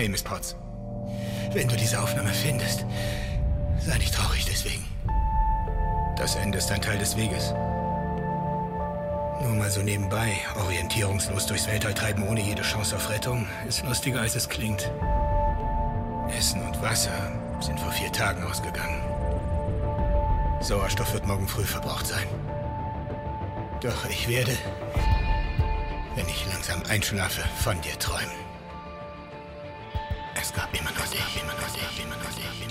Hey, Miss Potts. Wenn du diese Aufnahme findest, sei nicht traurig deswegen. Das Ende ist ein Teil des Weges. Nur mal so nebenbei, orientierungslos durchs Weltall treiben ohne jede Chance auf Rettung, ist lustiger als es klingt. Essen und Wasser sind vor vier Tagen ausgegangen. Sauerstoff wird morgen früh verbraucht sein. Doch ich werde, wenn ich langsam einschlafe, von dir träumen. Tapi manusia, tapi manusia, tapi manusia, tapi manusia.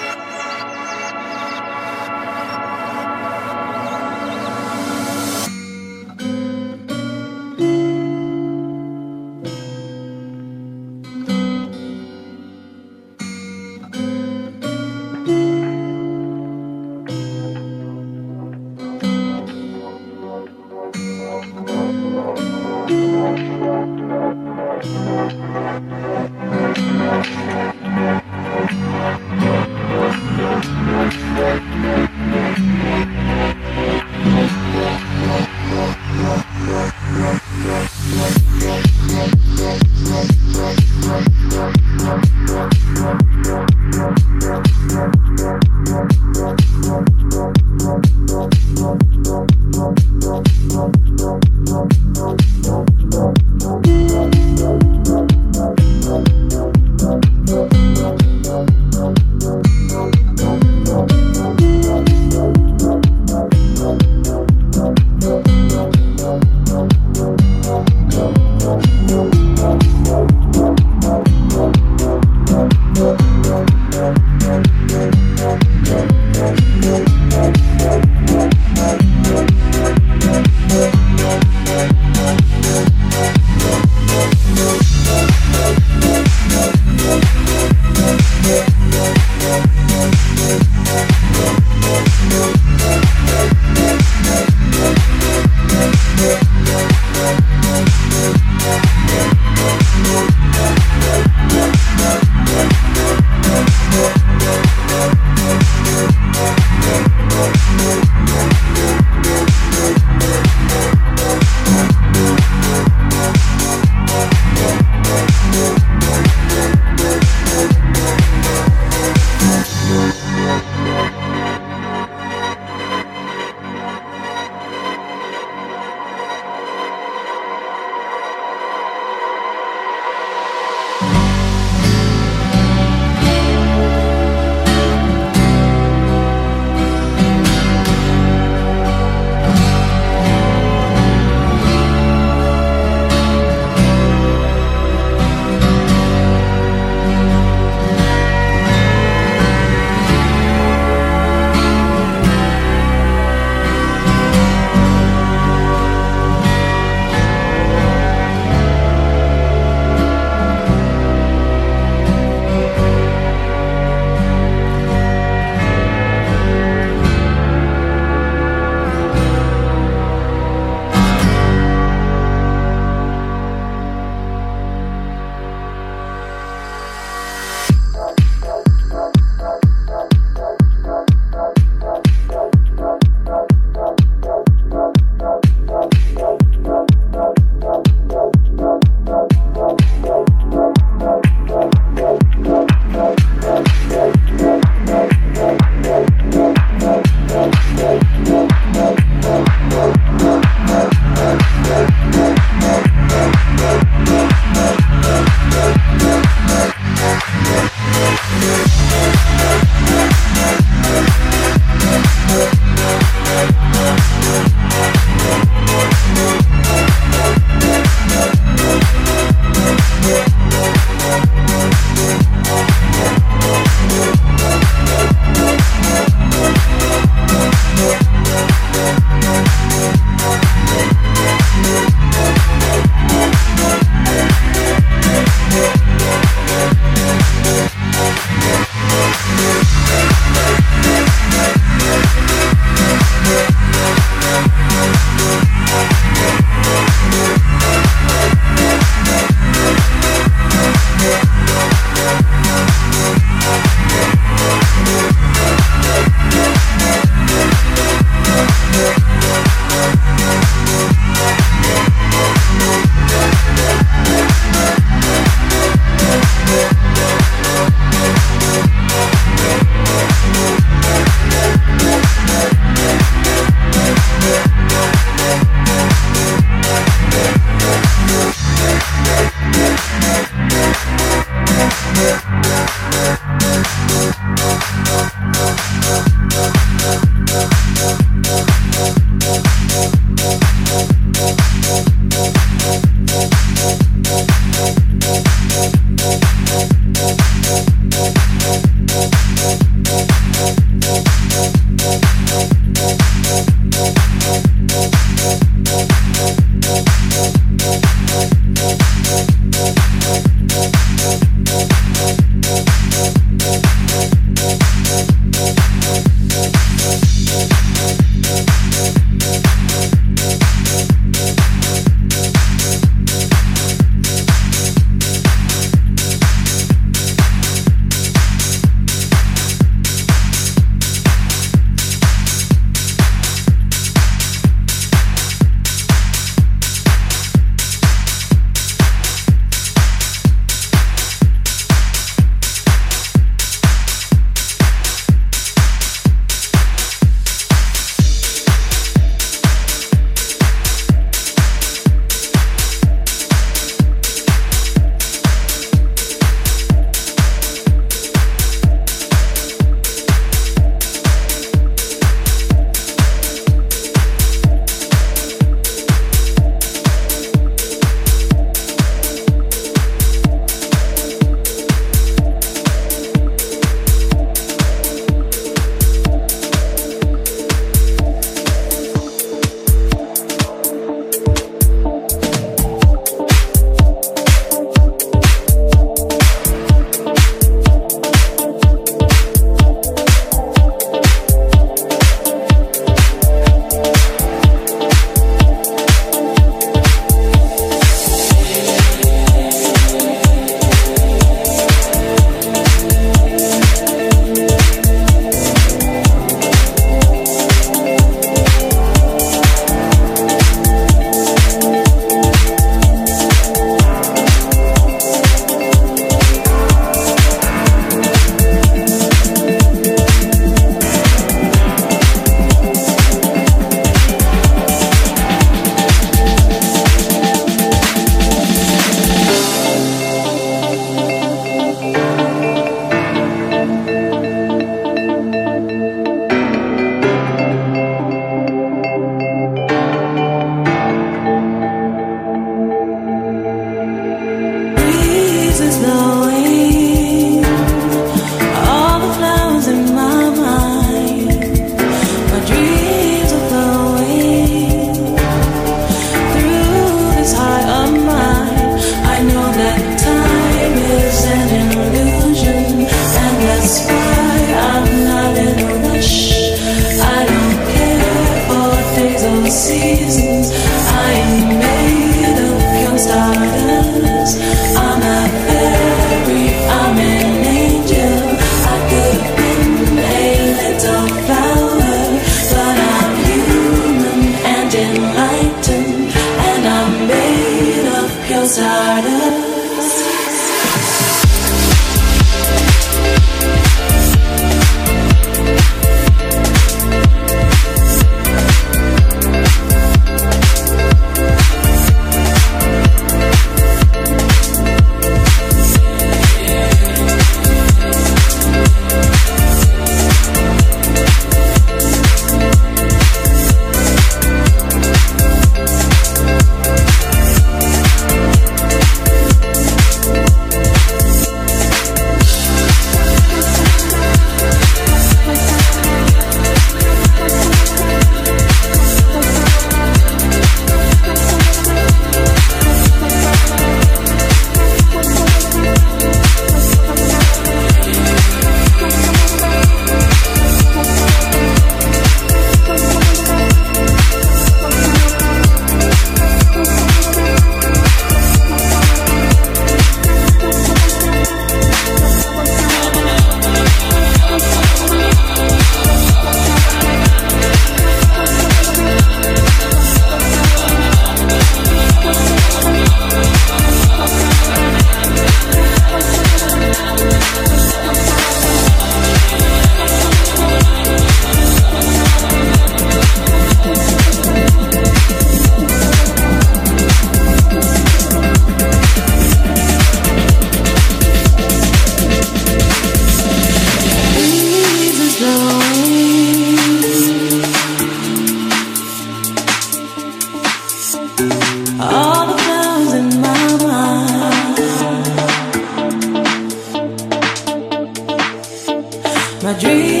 my